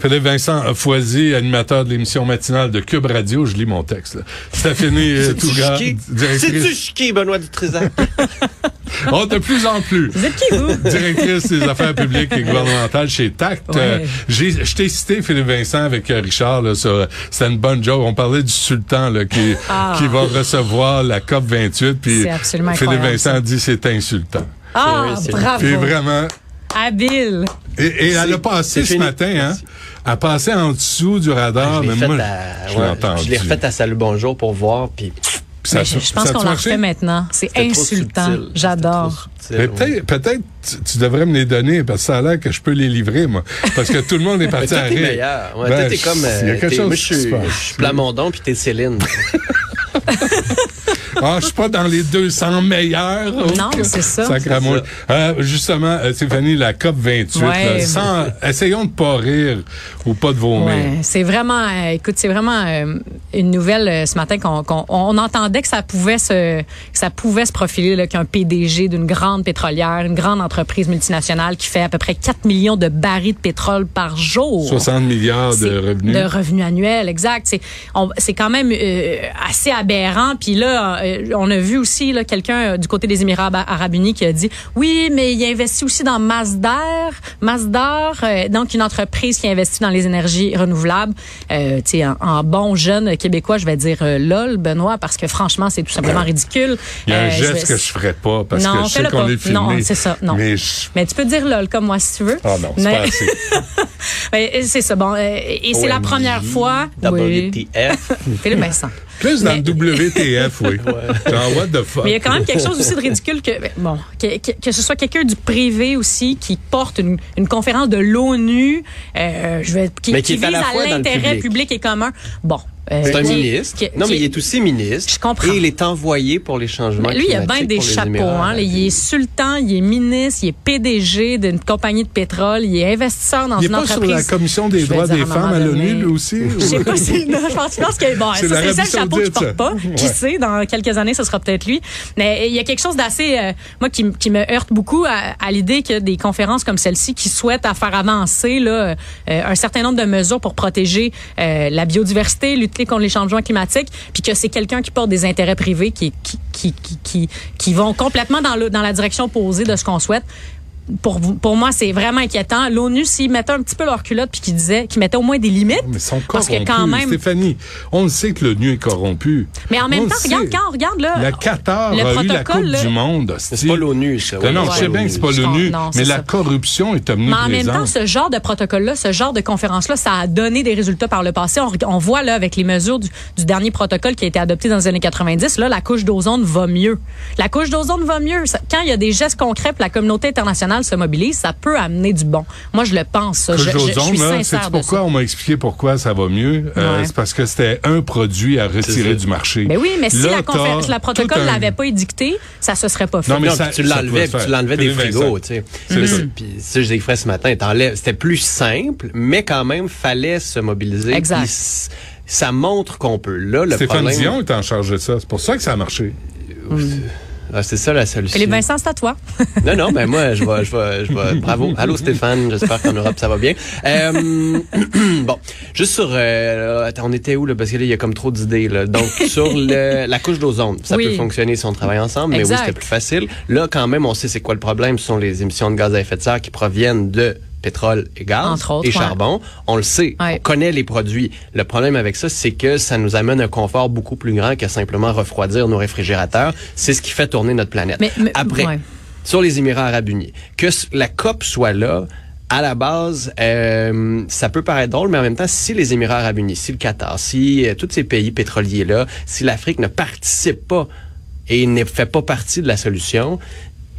Philippe Vincent Foisy, animateur de l'émission matinale de Cube Radio. Je lis mon texte. Là. Stéphanie euh, Touga, directrice. C'est-tu chiqué, Benoît Dutrisac? Oh, de plus en plus. Vous êtes qui, vous? Directrice des affaires publiques et gouvernementales chez TACT. Ouais. Euh, j'ai- je t'ai cité, Philippe Vincent, avec euh, Richard, là, sur, c'était une bonne joke. On parlait du sultan là, qui, Ah. qui va recevoir la COP 28. Puis C'est absolument Philippe incroyable, Vincent ça. dit c'est insultant. Ah, bravo. Puis vraiment, Habile. Et, et elle a passé ce fini. matin, hein? Elle a passé en dessous du radar, je mais l'ai moi, à, je l'ai ouais, entendu. je l'ai refait à Salut Bonjour pour voir, puis Puis ça- je, je pense qu'on la refait maintenant. C'est insultant. J'adore. peut-être, peut-être tu, tu devrais me les donner parce que ça a l'air que je peux les livrer, moi. Parce que tout le monde est parti à rire. meilleur. Ouais, Ben, t'es comme. il y a euh, quelque t'es- chose moi, je suis je suis Plamondon, puis t'es Céline. Ah, je suis pas dans les 200 meilleurs. Non, Ok. c'est ça. Sacramouille. Euh, justement, euh, Stéphanie, la COP 28, Ouais. là, sans, essayons de pas rire ou pas de vomir. Ouais, c'est vraiment, euh, écoute, c'est vraiment euh, une nouvelle euh, ce matin qu'on on entendait que ça pouvait se, que ça pouvait se profiler là, qu'un PDG d'une grande pétrolière, une grande entreprise multinationale qui fait à peu près 4 millions de barils de pétrole par jour. 60 milliards de revenus. De revenus annuels, exact. C'est quand même euh, assez aberrant. Puis là, euh, on a vu aussi là, quelqu'un euh, du côté des Émirats Arab- Arabes Unis qui a dit oui, mais il investit aussi dans Masdar, Masdar, euh, donc une entreprise qui investit dans les énergies renouvelables. Euh, tu sais, en, en bon jeune québécois, je vais dire euh, lol, Benoît, parce que franchement, c'est tout simplement ridicule. Il y a un Euh, je geste vais- que je ferais pas parce Non, que je sais qu'on pas. est filmé. Non, c'est ça, non. Mais je... Mais tu peux dire lol comme moi si tu veux. Ah non, c'est Mais- pas assez. C'est ça. Bon, euh, et c'est la première fois. Oui. WTF. Philippe Vincent. Plus dans Mais- le WTF, oui. Genre, what the fuck? Mais il y a quand même quelque chose aussi de ridicule que, ben, bon, que, que, que ce soit quelqu'un du privé aussi qui porte une, une conférence de l'ONU, euh, je vais, qui, Mais qui qui est à vise à l'intérêt public. public et commun. Bon. Euh, C'est un qui- ministre. qui- non, mais il est aussi ministre. Je comprends. Et il est envoyé pour les changements Lui, il a bien des chapeaux. Hein, là. il est sultan, il est ministre, il est PDG d'une compagnie de pétrole, il est investisseur dans Il une n'est pas sur entreprise. la commission des Je droits des femmes à l'ONU, aussi? Je sais pas si, non, je pense, je pense que, bon, C'est le chapeau que je porte pas. Qui Ouais. sait, dans quelques années, ce sera peut-être lui. Mais il y a quelque chose d'assez, euh, moi, qui, me heurte beaucoup à, à l'idée que des conférences comme celle-ci qui souhaitent à faire avancer, là, euh, un certain nombre de mesures pour protéger euh, la biodiversité, lutter contre les changements climatiques, puis que c'est quelqu'un qui porte des intérêts privés qui, qui, qui, qui, qui, vont complètement dans, le, dans la direction opposée de ce qu'on souhaite pour, pour moi, c'est vraiment inquiétant. L'ONU, s'ils mettaient un petit peu leur culotte puis qu'ils disaient, qu'ils mettaient au moins des limites. Mais ils sont Parce que corrompus. quand même- Stéphanie, on le sait que l'ONU est corrompu. Mais en même On temps, regarde, sait. quand on regarde, là. La Qatar le a eu la protocole, Coupe là- du Monde. C'est pas l'ONU, ça. Non, ouais, non, c'est je sais bien que c'est pas l'ONU, mais la ça. corruption est Mais en même temps, ce genre de protocole-là, ce genre de conférence-là, ça a donné des résultats par le passé. On, on voit là avec les mesures du, du dernier protocole qui a été adopté dans les années 90, là, la couche d'ozone va mieux. La couche d'ozone va mieux. Quand il y a des gestes concrets, puis la communauté internationale se mobilise, ça peut amener du bon. Moi, je le pense. Ça. Je, je- je suis là, sincère de pourquoi? ça. on m'a expliqué pourquoi ça va mieux? Euh, c'est parce que c'était un produit à retirer du marché. Ben oui, mais si Là, la, confé- la protocole un- l'avait pas édicté, ça se serait pas fait. Non, mais Non, ça- tu l'enlevais, tu l'enlevais des frigos, tu sais. C'est ça. Puis ça, je ce matin. C'était plus simple, mais quand même, fallait se mobiliser. Exact. Ça montre qu'on peut. Là, le Stéphane problème... Dion est en charge de ça. C'est pour ça que ça a marché. Ah, c'est ça la solution. Philippe Vincent, c'est à toi. Non, non, mais moi, je vais, je vais, je vais, bravo. Allô, Stéphane. J'espère qu'en Europe, ça va bien. Euh, bon, juste sur, euh, attends, on était où, là? Parce que là, il y a comme trop d'idées, là. Donc, sur le, la couche d'ozone. Ça Oui. peut fonctionner si on travaille ensemble, mais Exact. oui, c'était plus facile. Là, quand même, on sait c'est quoi le problème. Ce sont les émissions de gaz à effet de serre qui proviennent de pétrole et gaz Entre autres, et ouais. charbon. On le sait. Ouais. On connaît les produits. Le problème avec ça, c'est que ça nous amène un confort beaucoup plus grand que simplement refroidir nos réfrigérateurs. C'est ce qui fait tourner notre planète. Mais- mais- Après, ouais. sur les Émirats arabes unis. Que la COP soit là, à la base, euh, ça peut paraître drôle, mais en même temps, si les Émirats arabes unis, si le Qatar, si euh, tous ces pays pétroliers-là, si l'Afrique ne participe pas et ne fait pas partie de la solution,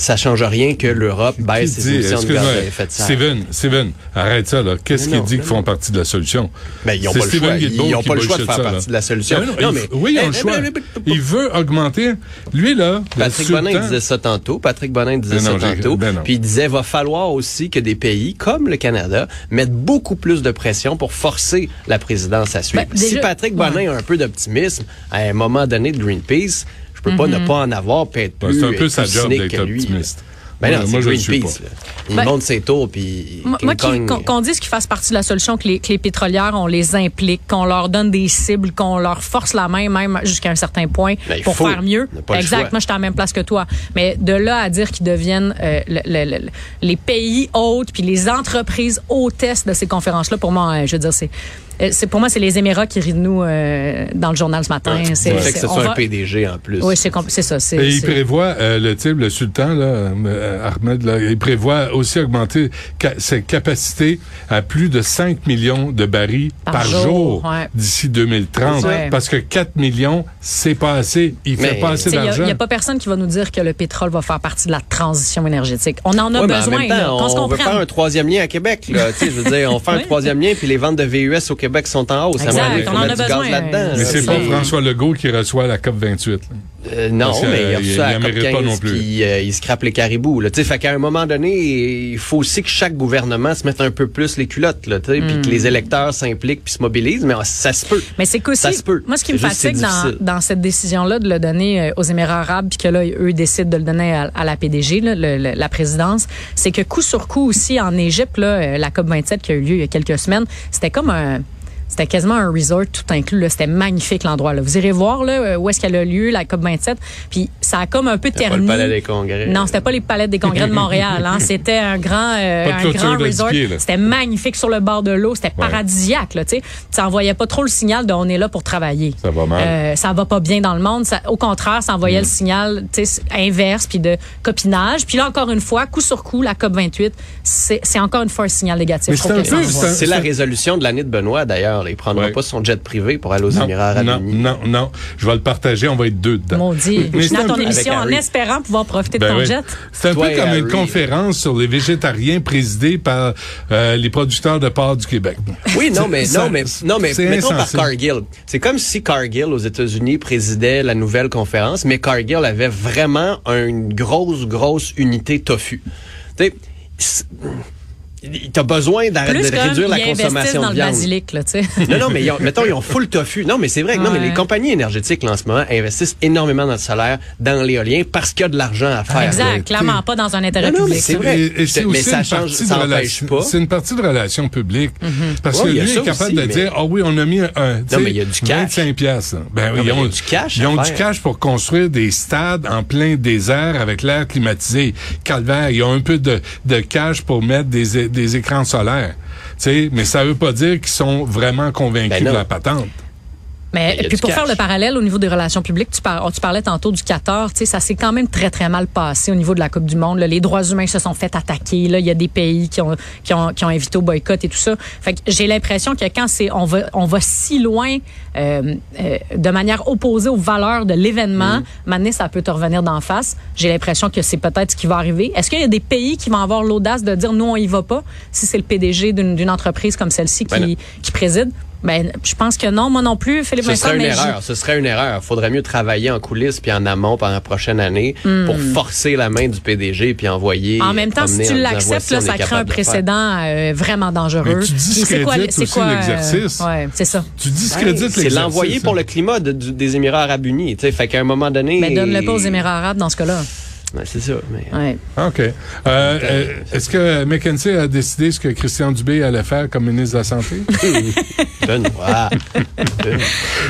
ça change rien que l'Europe baisse Qui ses dit- émissions de gaz à effet de serre. Steven, Steven, arrête ça, là. Qu'est-ce Mais qu'il non, dit mais qu'ils font partie de la solution? Ben, ils n'ont C'est pas le choix. Ils n'ont qui pas le choix de faire ça, là. partie de la solution. Ben non, Non, il- mais- oui, ils ont Eh, le choix. eh, eh, eh, Il veut augmenter. Lui, là, Patrick Bonin temps- disait ça tantôt. Patrick Bonin disait Ben ça non, tantôt. ben. Puis il disait va falloir aussi que des pays comme le Canada mettent beaucoup plus de pression pour forcer la présidence à suivre. Ben, si Patrick Bonin a un peu d'optimisme à un moment donné de Greenpeace, je peux pas Mhm. ne pas en avoir puis être Ben, plus, c'est un peu être sa plus job cynique d'être que lui. optimiste. Ben Moi- non, moi, c'est je le suis Greenpeace. pas. Il Ben- monte ses tours puis Moi, Kong- qu'on dise qu'ils fassent partie de la solution, que les, que les pétrolières, on les implique, qu'on leur donne des cibles, qu'on leur force la main même jusqu'à un certain point Ben, pour faut. faire mieux. Exact. Moi, je suis à la même place que toi. Mais de là à dire qu'ils deviennent euh, le- le- le- les pays hôtes puis les entreprises hôtesses de ces conférences-là, pour moi, euh, je veux dire, c'est euh, c'est pour moi, c'est les Émirats qui rient de nous euh, dans le journal ce matin. Ouais. C'est Le fait que ce soit va- un PDG en plus. Oui, c'est ça. Et il prévoit, euh, le type, le sultan, là, euh, Ahmed, là, il prévoit aussi augmenter ca- ses capacités à plus de 5 millions de barils Par par, jour, jour, ouais. d'ici 2030. Ouais. Parce que 4 millions, c'est pas assez. Il fait pas assez Il n'y d'argent. a, pas personne qui va nous dire que le pétrole va faire partie de la transition énergétique. On en a Ouais, mais en besoin. même temps, on veut faire un troisième lien à Québec. Là. Tu sais, je veux dire, on fait un troisième lien, puis les ventes de VUS au Québec sont en hausse. Exact, on en a besoin. là-dedans. Mais là. c'est c'est- pas François Legault qui reçoit la COP 28. là. Euh, non, que, mais il a euh, il- à il COP mérite pas non 15, plus. puis euh, il scrape les caribous. Là. Tu sais, Fait qu'à un moment donné, il faut aussi que chaque gouvernement se mette un peu plus les culottes, là, tu sais, puis que Hmm. les électeurs s'impliquent puis se mobilisent, mais ça se peut. Mais c'est qu'aussi, Ça se peut. moi, ce qui me fatigue dans, cette décision-là de le donner euh, aux Émirats arabes, puis que là, eux décident de le donner à, à la PDG, là, le- le- la présidence, c'est que coup sur coup aussi, en Égypte, là, la COP27 qui a eu lieu il y a quelques semaines, c'était comme un... C'était quasiment un resort tout inclus. là. C'était magnifique l'endroit. là. Vous irez voir là, euh, où est-ce qu'elle a lieu, la COP27. Puis ça a comme un peu Pas terni. le palais des congrès. Non, c'était pas les palais des congrès de Montréal. Hein. C'était un grand, euh, Pas un grand resort. C'était magnifique sur le bord de l'eau. C'était Ouais. paradisiaque. Là, tu sais. ça envoyait pas trop le signal de on est là pour travailler. Ça va mal. Euh, ça va pas bien dans le monde. Ça, au contraire, ça envoyait le signal tu sais, inverse puis de copinage. Puis là, encore une fois, coup sur coup, la COP 28, c'est encore une fois un signal négatif. C'est la résolution de l'année de Benoît, d'ailleurs. Il prendra Ouais. pas son jet privé pour aller aux Non, Émirats arabes non, unis. non, non. Je vais le partager, on va être deux dedans. Maudit. Mais Je finis un ton peu- émission en espérant pouvoir profiter de Ben ton oui. jet. C'est un Toi peu comme une conférence sur les végétariens présidée par euh, les producteurs de porc du Québec. Oui, non, mais, non, mais, non, mais, c'est mettons par. Cargill. C'est comme si Cargill aux États-Unis présidait la nouvelle conférence, mais Cargill avait vraiment une grosse, grosse unité tofu. Tu sais, t'as besoin d'arrêter de comme réduire la ils investissent consommation dans de le viande. basilic, là, tu sais. Non, non, mais ils ont- mettons, ils ont full tofu. Non, mais c'est vrai. que Non, mais Ouais. les compagnies énergétiques, là, en ce moment, investissent énormément dans le solaire, dans l'éolien, parce qu'il y a de l'argent à faire. Exact. Clairement pas dans un intérêt Non, non, mais public. c'est vrai. Et, et c'est Mais aussi ça une change- partie ça relation- pas. C'est une partie de relations publiques. Parce Ouais, que lui est capable aussi, de mais- dire, ah oui, on a mis un, sais, mais il y a du cash. 25 piastres. Ben oui, Non, ils ont du cash Ils ont du cash pour construire des stades en plein désert avec l'air climatisé. Calvaire, ils ont un peu de, cash pour mettre des, des écrans solaires. Tu sais, mais ça veut pas dire qu'ils sont vraiment convaincus Ben de la patente. Mais puis pour cash. faire le parallèle au niveau des relations publiques, tu, par- tu parlais tantôt du Qatar, tu sais, ça s'est quand même très très mal passé au niveau de la Coupe du Monde. là. Les droits humains se sont fait attaquer. Là, il y a des pays qui ont qui ont, qui ont invité au boycott et tout ça. Fait que j'ai l'impression que quand c'est on va on va si loin euh, euh, de manière opposée aux valeurs de l'événement, maintenant ça peut te revenir d'en face. J'ai l'impression que c'est peut-être ce qui va arriver. Est-ce qu'il y a des pays qui vont avoir l'audace de dire nous on y va pas si c'est le PDG d'une d'une entreprise comme celle-ci qui Ben non. qui préside? Ben, je pense que non, moi non plus, Philippe Ce Vincent, serait une mais erreur. Ce serait une erreur. Faudrait mieux travailler en coulisses puis en amont pendant la prochaine année pour forcer la main du PDG puis envoyer. Hmm. En même temps, si tu l'acceptes, là, ça crée un précédent euh, vraiment dangereux. Mais tu Puis c'est quoi- discrédites c'est quoi, euh, l'exercice. ouais, c'est ça. Tu discrédites Ouais, l'exercice. C'est l'envoyé pour le climat de- du- des Émirats arabes unis. tu sais. Fait qu'à un moment donné. Mais donne-le pas aux Émirats arabes dans ce cas-là. Ouais, c'est ça. Mais... Ouais. OK. Euh, euh, Est-ce que McKenzie a décidé ce que Christian Dubé allait faire comme ministre de la Santé? Benoît.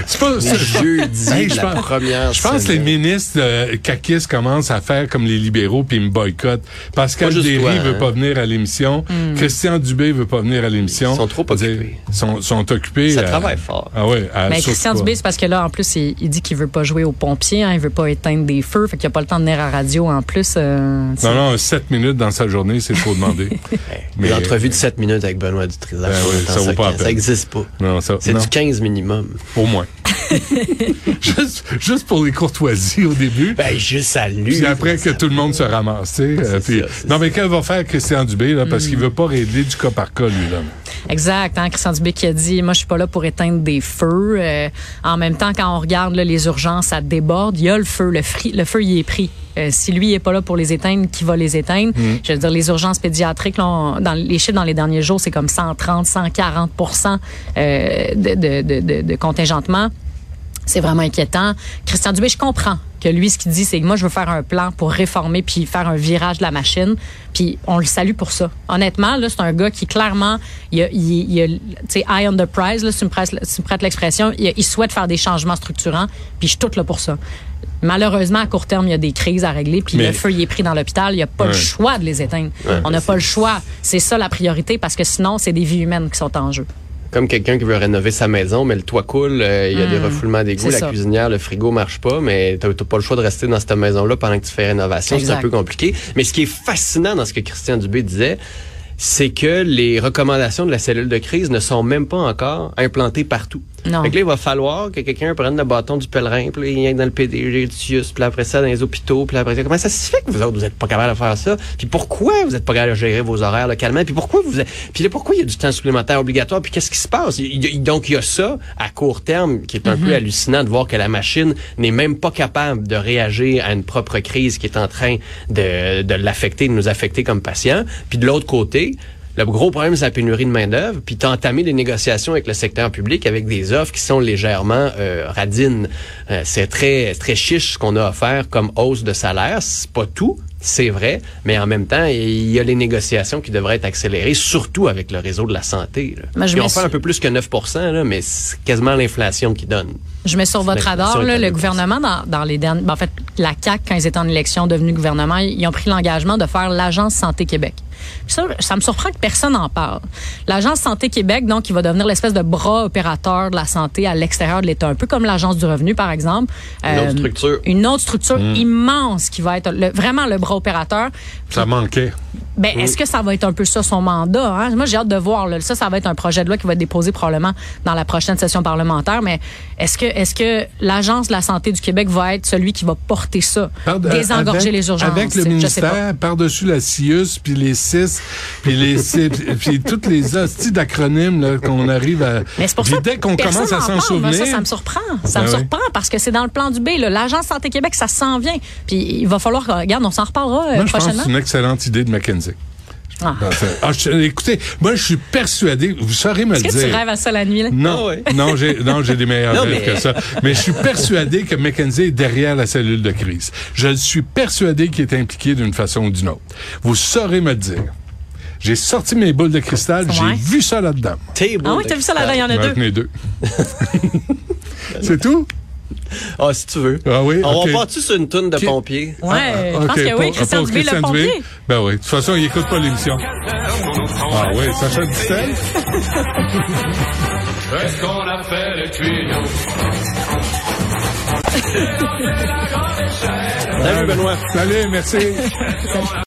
C'est pas... Jeudi Hey, de je la pense- première Je pense que les ministres euh, caquistes commencent à faire comme les libéraux puis ils me boycottent. Pascal Pas Derry toi, veut hein. pas venir à l'émission. Christian Dubé veut pas venir à l'émission. Ils sont trop occupés. Ils sont, sont occupés. Ça à- travaille fort. Ah ouais. à- Mais Christian pas. Dubé, c'est parce que là, en plus, il, il dit qu'il veut pas jouer aux pompiers, hein, il veut pas éteindre des feux, fait qu'il a pas le temps de venir à la radio en plus. euh. Non, non, 7 minutes dans sa journée, c'est trop demandé. Mais l'entrevue de 7 minutes avec Benoît Dutrisac, Ben oui, ça entend vaut pas la ça peine. n'existe pas. non, ça, C'est du 15 minimum. au moins. juste, juste pour les courtoisies au début. Ben, juste à lui. Puis après que tout le monde se ramasse, tu sais. euh, puis- ça, non, mais qu'elle va faire Christian Dubé, là, parce qu'il veut pas régler du cas par cas, lui, là. Exact. Hein, Christian Dubé qui a dit, moi, je suis pas là pour éteindre des feux. Euh, en même temps, quand on regarde là, les urgences, ça déborde. Il y a le feu. Le, fri- le feu, il est pris. Euh, si lui il est pas là pour les éteindre, qui va les éteindre? Je veux dire, les urgences pédiatriques, là, on- dans les chiffres dans les derniers jours, c'est comme 130, 140 euh, de, de, de, de, de contingentement. C'est vraiment inquiétant. Christian Dubé, je comprends que lui, ce qu'il dit, c'est que moi, je veux faire un plan pour réformer puis faire un virage de la machine. Puis on le salue pour ça. Honnêtement, là, c'est un gars qui, clairement, il a, il, il a, tu sais, eye on the prize, là, si tu me prêtes, si l'expression, il, il souhaite faire des changements structurants. Puis je suis toute là pour ça. Malheureusement, à court terme, il y a des crises à régler. Puis Mais- le feu, il est pris dans l'hôpital. Il n'y a pas le choix de les éteindre. on n'a pas le choix. C'est ça la priorité parce que sinon, c'est des vies humaines qui sont en jeu. Comme quelqu'un qui veut rénover sa maison, mais le toit coule, euh, il y a des refoulements d'égouts, la ça. cuisinière, le frigo marche pas, mais t'as pas le choix de rester dans cette maison-là pendant que tu fais rénovation. C'est un peu compliqué. Mais ce qui est fascinant dans ce que Christian Dubé disait, c'est que les recommandations de la cellule de crise ne sont même pas encore implantées partout. Non. Fait que là, il va falloir que quelqu'un prenne le bâton du pèlerin, puis là, il vient dans le PDG du CIUS, puis après ça, dans les hôpitaux, puis après ça, comment ça se fait que vous autres, vous êtes pas capable de faire ça? Puis pourquoi vous êtes pas capable de gérer vos horaires localement? Puis pourquoi vous êtes- Puis là, pourquoi il y a du temps supplémentaire obligatoire? Puis qu'est-ce qui se passe? Il- il- donc, il y a ça à court terme qui est un peu hallucinant de voir que la machine n'est même pas capable de réagir à une propre crise qui est en train de, de l'affecter, de nous affecter comme patients. Puis de l'autre côté, le gros problème, c'est la pénurie de main-d'œuvre. Puis tu as entamé des négociations avec le secteur public avec des offres qui sont légèrement euh, radines. Euh, c'est très très chiche ce qu'on a offert comme hausse de salaire. C'est pas tout, c'est vrai, mais en même temps, il y a les négociations qui devraient être accélérées, surtout avec le réseau de la santé. Là. Moi, je Puis on me fait un peu plus que 9 là, mais c'est quasiment l'inflation qui donne. Je mets sur votre radar, là, le 2%. gouvernement, dans, dans les derniers. ben, en fait, la CAQ, quand ils étaient en élection, devenus gouvernement, ils ont pris l'engagement de faire l'Agence Santé Québec. Ça, ça me surprend que personne n'en parle. L'Agence Santé Québec, donc, qui va devenir l'espèce de bras opérateur de la santé à l'extérieur de l'État, un peu comme l'Agence du revenu, par exemple. Une autre structure. Une autre structure immense qui va être le- vraiment le bras opérateur. Ça manquait. Ben, est-ce que ça va être un peu ça son mandat? Hein? Moi, j'ai hâte de voir. Là. Ça, ça va être un projet de loi qui va être déposé probablement dans la prochaine session parlementaire. Mais est-ce que, est-ce que l'Agence de la santé du Québec va être celui qui va porter ça? Désengorger avec- les urgences? Avec le ministère, par-dessus la CIUS, puis les CIS, puis les puis toutes les hosties d'acronymes qu'on arrive à... Mais c'est pour Puis ça dès qu'on commence à s'en souvenir... Ça, ça me surprend. Ça Ben me oui. surprend parce que c'est dans le plan du B. L'Agence Santé Québec, ça s'en vient. Puis il va falloir... que- Regarde, on s'en reparlera euh, Moi, prochainement. Excellente idée de McKenzie. Ah. Ah, je- écoutez, moi, je suis persuadé, vous saurez me le Est-ce que dire. tu rêves à ça la nuit? Là? Non, Ah ouais. non, j'ai, non, j'ai des meilleurs Non, rêves mais- que ça. Mais je suis persuadé que McKenzie est derrière la cellule de crise. Je suis persuadé qu'il est impliqué d'une façon ou d'une autre. Vous saurez me le dire. J'ai sorti mes boules de cristal, Ouais. j'ai vu ça là-dedans. Tes Ah oui, t'as vu ça là-dedans? Il y en a J'en deux. deux. C'est tout? Ah, si tu veux. Ah oui, On ok. va partir sur une toune de pompiers. Ouais, je Ah, pense ok, que oui. Christian Dubé, le pompier. Ben oui. De toute façon, il écoute pas l'émission. Ah oui, Sacha Distel. Est-ce qu'on a fait les tuyaux? Salut, Benoît. Salut, merci.